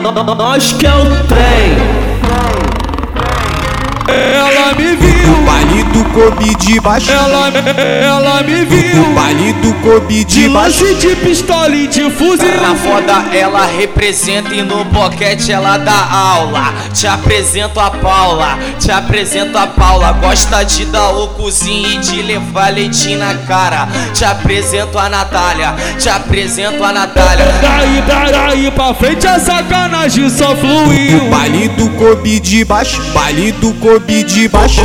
Nós que é o trem. Kobe de baixo. Ela, ela me viu. O baile do Kobe de De baixo. lance de pistola e de fuzil. Na foda ela representa e no boquete ela dá aula. Te apresento a Paula, te apresento a Paula. Gosta de dar o cozinho e de levar leitinho na cara. Te apresento a Natália, te apresento a Natália. Daí, daí, pra frente a sacanagem só O fluiu. baile do Kobe de baixo. Baile do Kobe de baixo.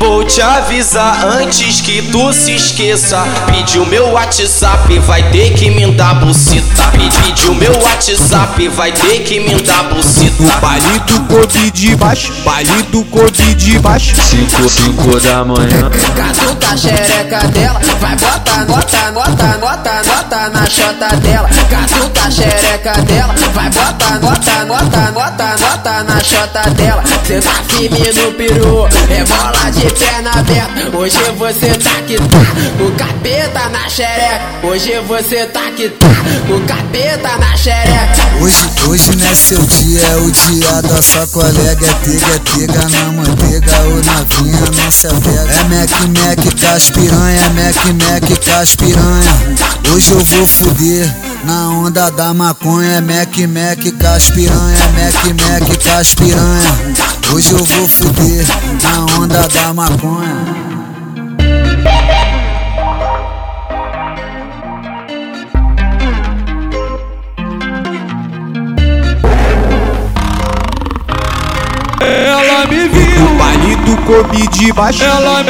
Vou te avisar antes que tu se esqueça. Pediu meu WhatsApp, vai ter que me dar bucita. Pediu meu WhatsApp, vai ter que me dar O bucita. baile do Kobe de baixo. Baile do Kobe de baixo. 5, 5 da manhã. Catuca a xereca dela, vai bota nota, nota, nota, nota na chota dela. Catuca a xereca dela, vai bota nota, nota, nota, nota na chota dela. Cê tá firme no peru, é bola de perna aberta. Hoje você tá que tá, o capeta na xereca. Hoje você tá que tá, o capeta na xereca. Hoje, hoje não é seu dia, é o dia da sua colega. É pega, é pega na manteiga ou na vinha, não se apega. É Mac, Mac, caspiranha, Mac, Mac, caspiranha. Hoje eu vou fuder na onda da maconha. Mac, Mac, caspiranha, Mac, Mac, caspiranha. Hoje eu vou fuder na onda da maconha. Kobe de baixo. Ela,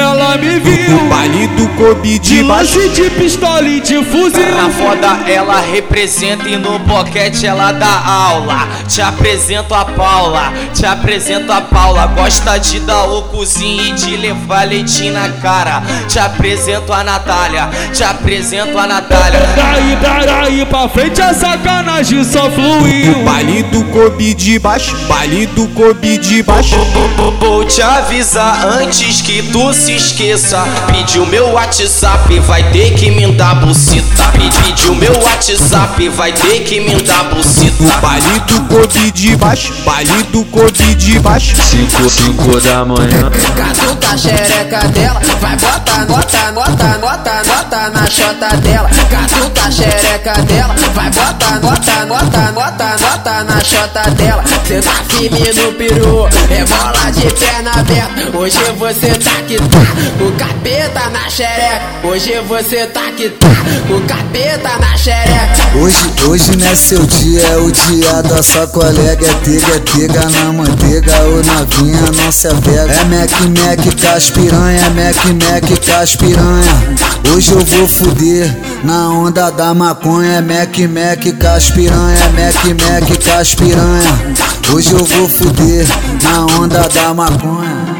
ela me viu. O baile do Kobe De de baixo. de pistola e de fuzil. Na foda ela representa e no boquete ela dá aula. Te apresento a Paula, te apresento a Paula. Gosta de dar o cozinho e de levar leitinho na cara. Te apresento a Natália, te apresento a Natália. Daí, daí, daí pra frente a sacanagem só O fluiu. baile do Kobe de baixo. Baile do Kobe de baixo. Vou te avisar antes que tu se esqueça. Pediu meu WhatsApp, vai ter que me dar bucita. Pediu meu WhatsApp, vai ter que me dar O bucita. baile do de baixo. Baile do de baixo. 5, 5 da manhã. Catuca a xereca dela, vai bota nota, nota, nota, nota na chota dela. Catuca a xereca dela, vai bota nota, nota, nota, nota chota dela. Cê tá firme no peru, é bola de perna aberta. Hoje você tá que tá, o capeta na xereca. Hoje você tá que tá, o capeta na xereca. Hoje, hoje não é seu dia, é o dia da sua colega. É pega, é pega na manteiga ou na vinha, não se apega. É Mac, Mac, caspiranha, é Mac, Mac, caspiranha. Hoje eu vou fuder na onda da maconha. Mac, Mac, caspiranha, Mac, Mac, caspiranha. Hoje eu vou fuder na onda da maconha.